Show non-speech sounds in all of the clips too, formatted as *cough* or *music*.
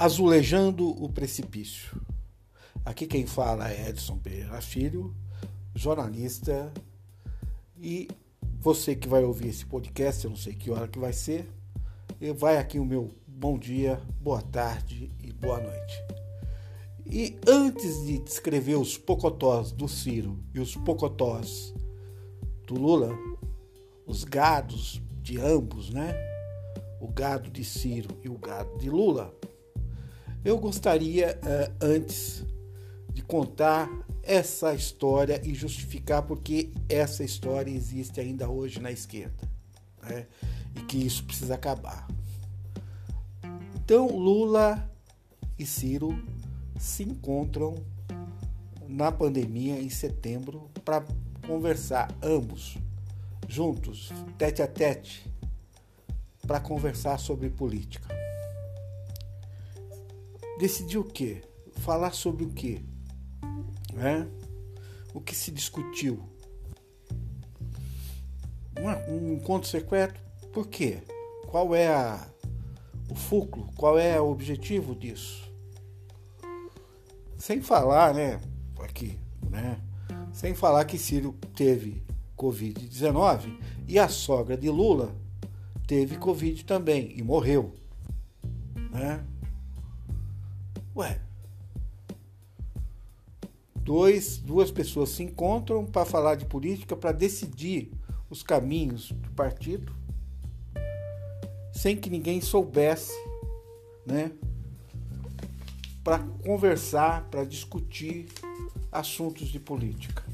Azulejando o Precipício. Aqui quem fala é Edson Pereira Filho, jornalista, e você que vai ouvir esse podcast, eu não sei que hora que vai ser, vai aqui o meu bom dia, boa tarde e boa noite. E antes de descrever os pocotós do Ciro e os pocotós do Lula, os gados de ambos, né? O gado de Ciro e o gado de Lula, eu gostaria uh, antes de contar essa história e justificar porque essa história existe ainda hoje na esquerda né? e que isso precisa acabar. Então, Lula e Ciro se encontram na pandemia em setembro para conversar, ambos juntos, tete a tete, para conversar sobre política. Decidiu o quê? Falar sobre o quê? Né? O que se discutiu? Um encontro secreto? Por quê? Qual é a, o fulcro? Qual é o objetivo disso? Sem falar, né? Aqui, né? Sem falar que Ciro teve Covid-19 e a sogra de Lula teve Covid também e morreu. Né? Ué, dois, duas pessoas se encontram para falar de política, para decidir os caminhos do partido, sem que ninguém soubesse, né? Para conversar, para discutir assuntos de política.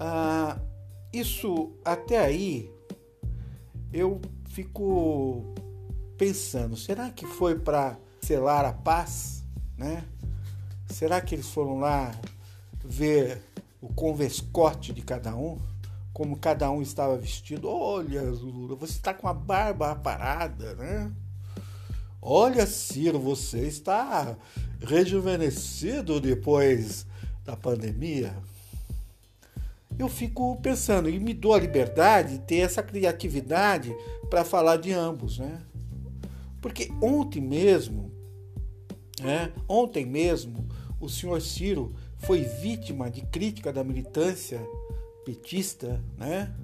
Ah, isso até aí eu fico pensando, será que foi para selar a paz, né? Será que eles foram lá ver o convescote de cada um? Como cada um estava vestido? Olha, Lula, você está com a barba parada, né? Olha, Ciro, você está rejuvenescido depois da pandemia. Eu fico pensando e me dou a liberdade de ter essa criatividade para falar de ambos, né? Porque ontem mesmo, né? Ontem mesmo, o senhor Ciro foi vítima de crítica da militância petista, né?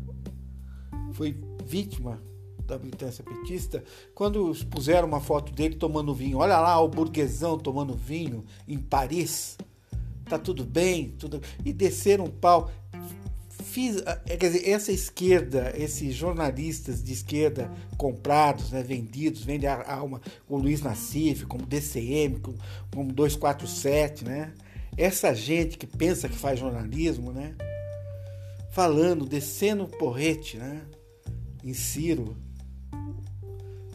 Foi vítima da militância petista quando puseram uma foto dele tomando vinho. Olha lá o burguesão tomando vinho em Paris. Tá tudo bem, tudo e desceram um pau. Fiz, quer dizer, essa esquerda, esses jornalistas de esquerda comprados, né, vendidos, vendem a alma, como Luiz Nassif, como DCM, como, como 247, né? Essa gente que pensa que faz jornalismo, né? Falando, descendo o porrete, né? Em Ciro.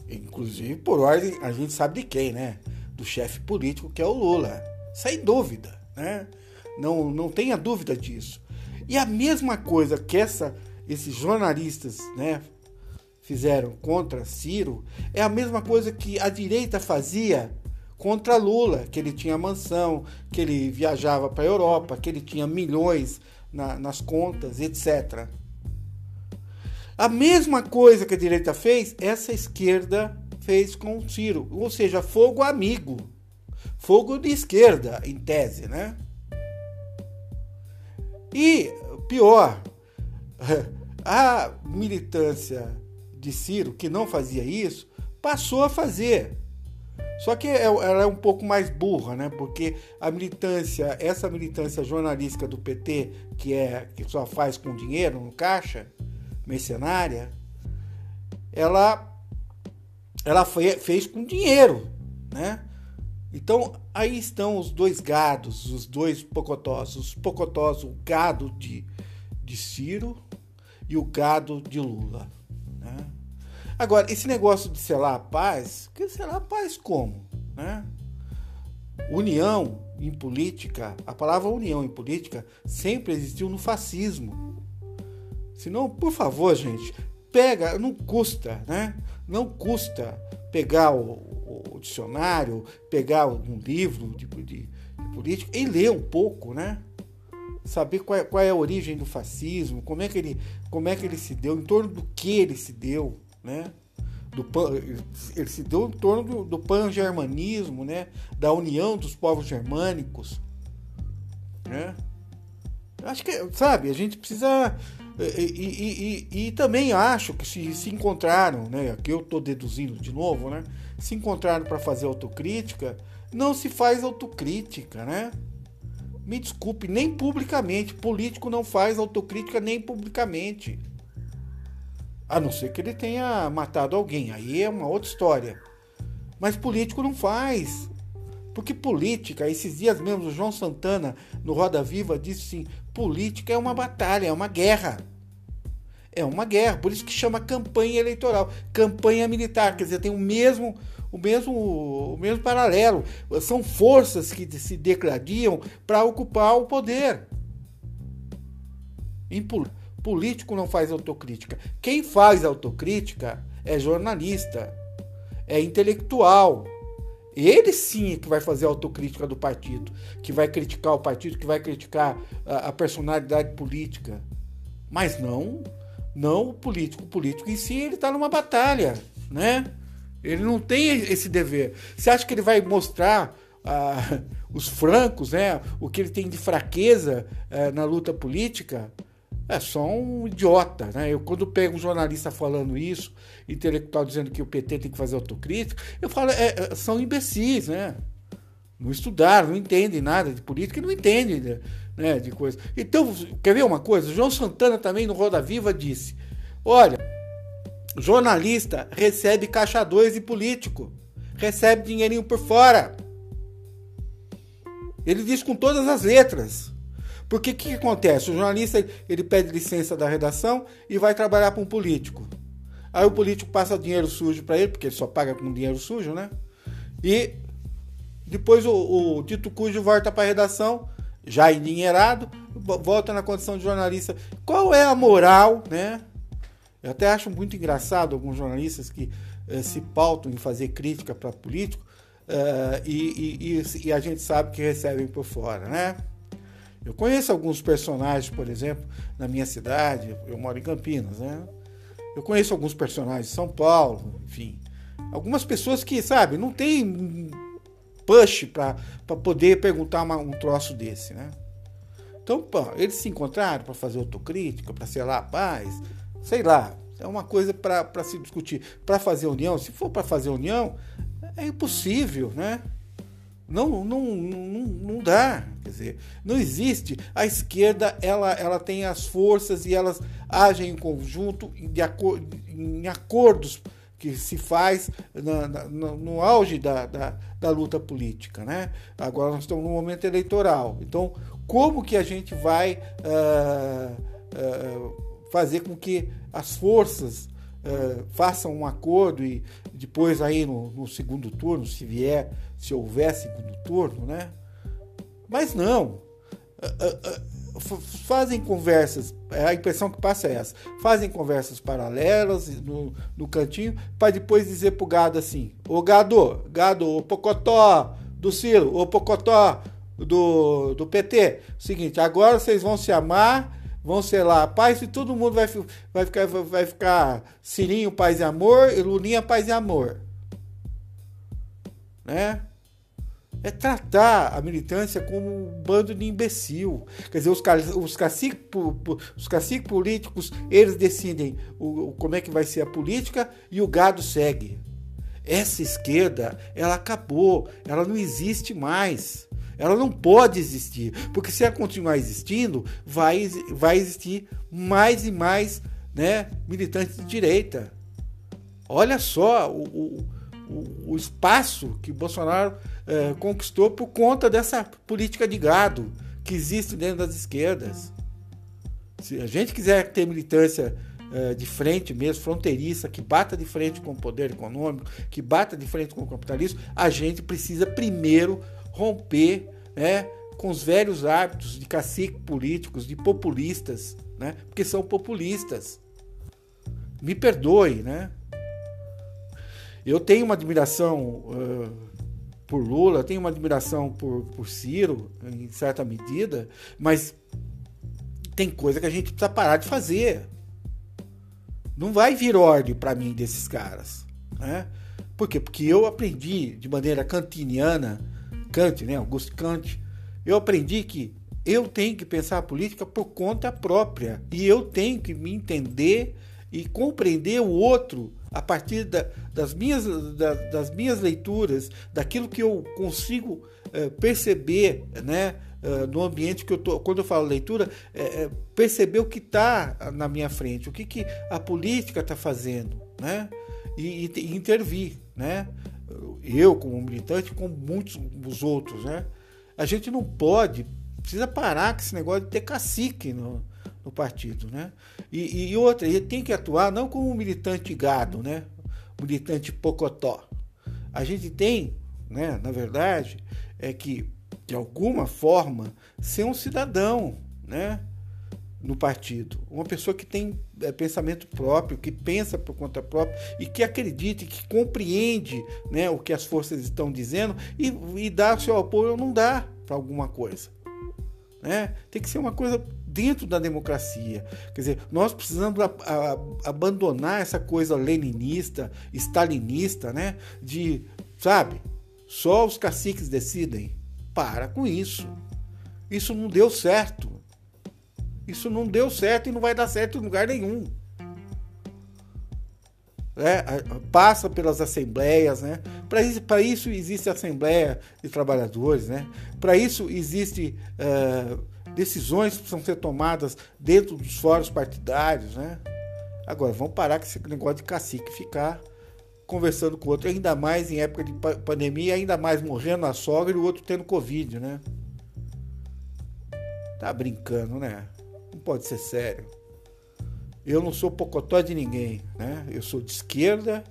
Inclusive por ordem, a gente sabe de quem, né? Do chefe político que é o Lula. Sem dúvida, né? Não, não tenha dúvida disso. E a mesma coisa que essa, esses jornalistas né, fizeram contra Ciro é a mesma coisa que a direita fazia contra Lula, que ele tinha mansão, que ele viajava para a Europa, que ele tinha milhões na, nas contas, etc. A mesma coisa que a direita fez, essa esquerda fez com Ciro, ou seja, fogo amigo, fogo de esquerda, em tese, né? E pior, *laughs* a militância de Ciro, que não fazia isso, passou a fazer. Só que é, ela é um pouco mais burra, né? Porque a militância, essa militância jornalística do PT, que é que só faz com dinheiro no caixa, mercenária, ela ela fez com dinheiro, né? Então aí estão os dois gados, os dois pocotós, os pocotós, o gado de, de Ciro e o gado de Lula. Né? Agora, esse negócio de selar a paz, que selar a paz como? Né? União em política, a palavra união em política sempre existiu no fascismo. Senão, por favor, gente, pega, não custa, né? Não custa pegar o, o dicionário, pegar um livro de, de, de política e ler um pouco, né? Saber qual é, qual é, a origem do fascismo, como é, que ele, como é que ele se deu, em torno do que ele se deu, né? do ele se deu em torno do, do pan-germanismo, né? da união dos povos germânicos. Né? Acho que, sabe, a gente precisa. E, e, e, e também acho que se, se encontraram, né? Aqui eu estou deduzindo de novo, né? Se encontraram para fazer autocrítica, não se faz autocrítica, né? Me desculpe, nem publicamente. Político não faz autocrítica nem publicamente. A não ser que ele tenha matado alguém. Aí é uma outra história. Mas político não faz. Porque política, esses dias mesmo, o João Santana, no Roda Viva, disse assim: política é uma batalha, é uma guerra. É uma guerra, por isso que chama campanha eleitoral, campanha militar, quer dizer, tem o mesmo, o mesmo, o mesmo paralelo. São forças que se degradiam para ocupar o poder. Político não faz autocrítica. Quem faz autocrítica é jornalista, é intelectual. Ele sim é que vai fazer a autocrítica do partido, que vai criticar o partido, que vai criticar a, a personalidade política. Mas não, não o político. O político em si ele está numa batalha, né? Ele não tem esse dever. Você acha que ele vai mostrar ah, *laughs* os francos, né? O que ele tem de fraqueza eh, na luta política? É só um idiota, né? Eu quando pego um jornalista falando isso, intelectual dizendo que o PT tem que fazer autocrítica, eu falo, é, é, são imbecis, né? Não estudaram, não entendem nada de política, não entendem né, né, de coisa. Então, quer ver uma coisa? João Santana também no Roda Viva disse: olha, jornalista recebe caixa 2 de político, recebe dinheirinho por fora. Ele diz com todas as letras. Porque o que, que, acontece? O jornalista ele pede licença da redação e vai trabalhar para um político. Aí o político passa dinheiro sujo para ele, porque ele só paga com dinheiro sujo, né? E depois o, o dito cujo volta para a redação, já endinheirado, volta na condição de jornalista. Qual é a moral, né? Eu até acho muito engraçado alguns jornalistas que eh, se pautam em fazer crítica para político uh, e, e, e a gente sabe que recebem por fora, né? Eu conheço alguns personagens, por exemplo, na minha cidade, eu moro em Campinas, né? Eu conheço alguns personagens de São Paulo, enfim. Algumas pessoas que, sabe, não tem push para poder perguntar uma, um troço desse, né? Então, pô, eles se encontraram para fazer autocrítica, para selar a paz, sei lá. É uma coisa para se discutir. Para fazer união, se for para fazer união, é impossível, né? Não, não, não, não dá. Quer dizer, não existe. A esquerda ela, ela tem as forças e elas agem em conjunto, de em acordos que se faz na, na, no auge da, da, da, luta política. Né? Agora nós estamos no momento eleitoral. Então, como que a gente vai uh, uh, fazer com que as forças uh, façam um acordo e depois aí no, no segundo turno, se vier se houver segundo turno, né? Mas não. Fazem conversas, a impressão que passa é essa. Fazem conversas paralelas no, no cantinho para depois dizer pro gado assim: Ô gado, gado, o pocotó do Ciro, o pocotó do, do PT. Seguinte, agora vocês vão se amar, vão ser lá paz e todo mundo vai, vai, ficar, vai ficar Cirinho, paz e amor e Lulinha, paz e amor né? É tratar a militância como um bando de imbecil. Quer dizer, os, os, caciques, os caciques políticos, eles decidem o, como é que vai ser a política e o gado segue. Essa esquerda, ela acabou, ela não existe mais. Ela não pode existir, porque se ela continuar existindo, vai, vai existir mais e mais né, militantes de direita. Olha só o, o o, espaço que Bolsonaro é, conquistou por conta dessa política de gado que existe dentro das esquerdas. Se a gente quiser ter militância é, de frente mesmo, fronteiriça, que bata de frente com o poder econômico, que bata de frente com o capitalismo, a gente precisa primeiro romper né, com os velhos hábitos de cacique políticos, de populistas, né, porque são populistas. Me perdoe, né? Eu tenho uma admiração uh, por Lula, tenho uma admiração por, por Ciro, em certa medida, mas tem coisa que a gente precisa parar de fazer. Não vai vir ordem para mim desses caras. Né? Por quê? Porque eu aprendi de maneira cantiniana, Kant, né? Augusto Kant, eu aprendi que eu tenho que pensar a política por conta própria e eu tenho que me entender e compreender o outro a partir da, das, minhas, da, das minhas leituras, daquilo que eu consigo é, perceber, né? Uh, no ambiente que eu tô, quando eu falo leitura, é, é perceber o que está na minha frente, o que, que a política está fazendo, né? E, e, e, intervir, né? Eu como militante, como muitos os outros, né? A gente não pode, precisa parar com esse negócio de ter cacique no, no partido, né? E, e outra, ele tem que atuar não como um militante gado, né? Militante pocotó. A gente tem, né, na verdade, é que de alguma forma ser um cidadão, né? No partido, uma pessoa que tem é, pensamento próprio, que pensa por conta própria e que acredite, que compreende né, o que as forças estão dizendo e, e dá o seu apoio ou não dá para alguma coisa. Né? Tem que ser uma coisa dentro da democracia. Quer dizer, nós precisamos a, a, abandonar essa coisa leninista, stalinista, né? De, sabe, só os caciques decidem. Para com isso. Isso não deu certo. Isso não deu certo e não vai dar certo em lugar nenhum. É, passa pelas assembleias, né? Para isso, isso existe Assembleia de Trabalhadores, né? Para isso existe uh, decisões que precisam ser tomadas dentro dos fóruns partidários, né? Agora, vamos parar com esse negócio de cacique ficar conversando com o outro, ainda mais em época de pandemia, ainda mais morrendo a sogra e o outro tendo Covid, né? Tá brincando, né? Pode ser sério. Eu não sou pocotó de ninguém, né? Eu sou de esquerda,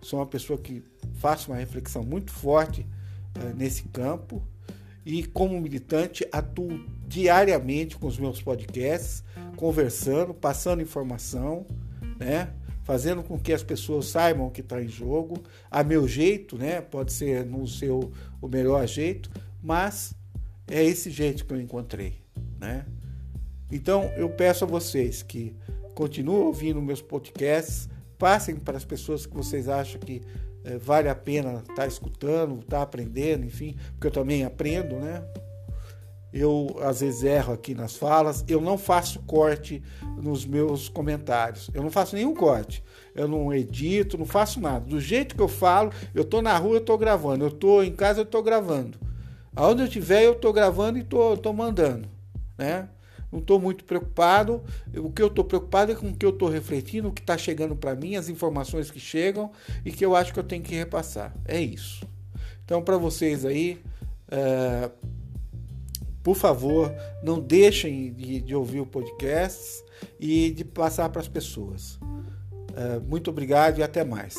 sou uma pessoa que faço uma reflexão muito forte uh, nesse campo e como militante atuo diariamente com os meus podcasts, conversando, passando informação, né? Fazendo com que as pessoas saibam o que está em jogo, a meu jeito, né? Pode ser no seu o melhor jeito, mas é esse jeito que eu encontrei, né? Então eu peço a vocês que continuem ouvindo meus podcasts, passem para as pessoas que vocês acham que é, vale a pena estar tá escutando, estar tá aprendendo, enfim, porque eu também aprendo, né? Eu às vezes erro aqui nas falas, eu não faço corte nos meus comentários, eu não faço nenhum corte, eu não edito, não faço nada. Do jeito que eu falo, eu tô na rua, eu tô gravando, eu tô em casa, eu tô gravando. Aonde eu estiver, eu tô gravando e tô mandando, né? Não estou muito preocupado. O que eu estou preocupado é com o que eu estou refletindo, o que está chegando para mim, as informações que chegam e que eu acho que eu tenho que repassar. É isso. Então, para vocês aí, é, por favor, não deixem de, de, ouvir o podcast e de passar para as pessoas. É, muito obrigado e até mais.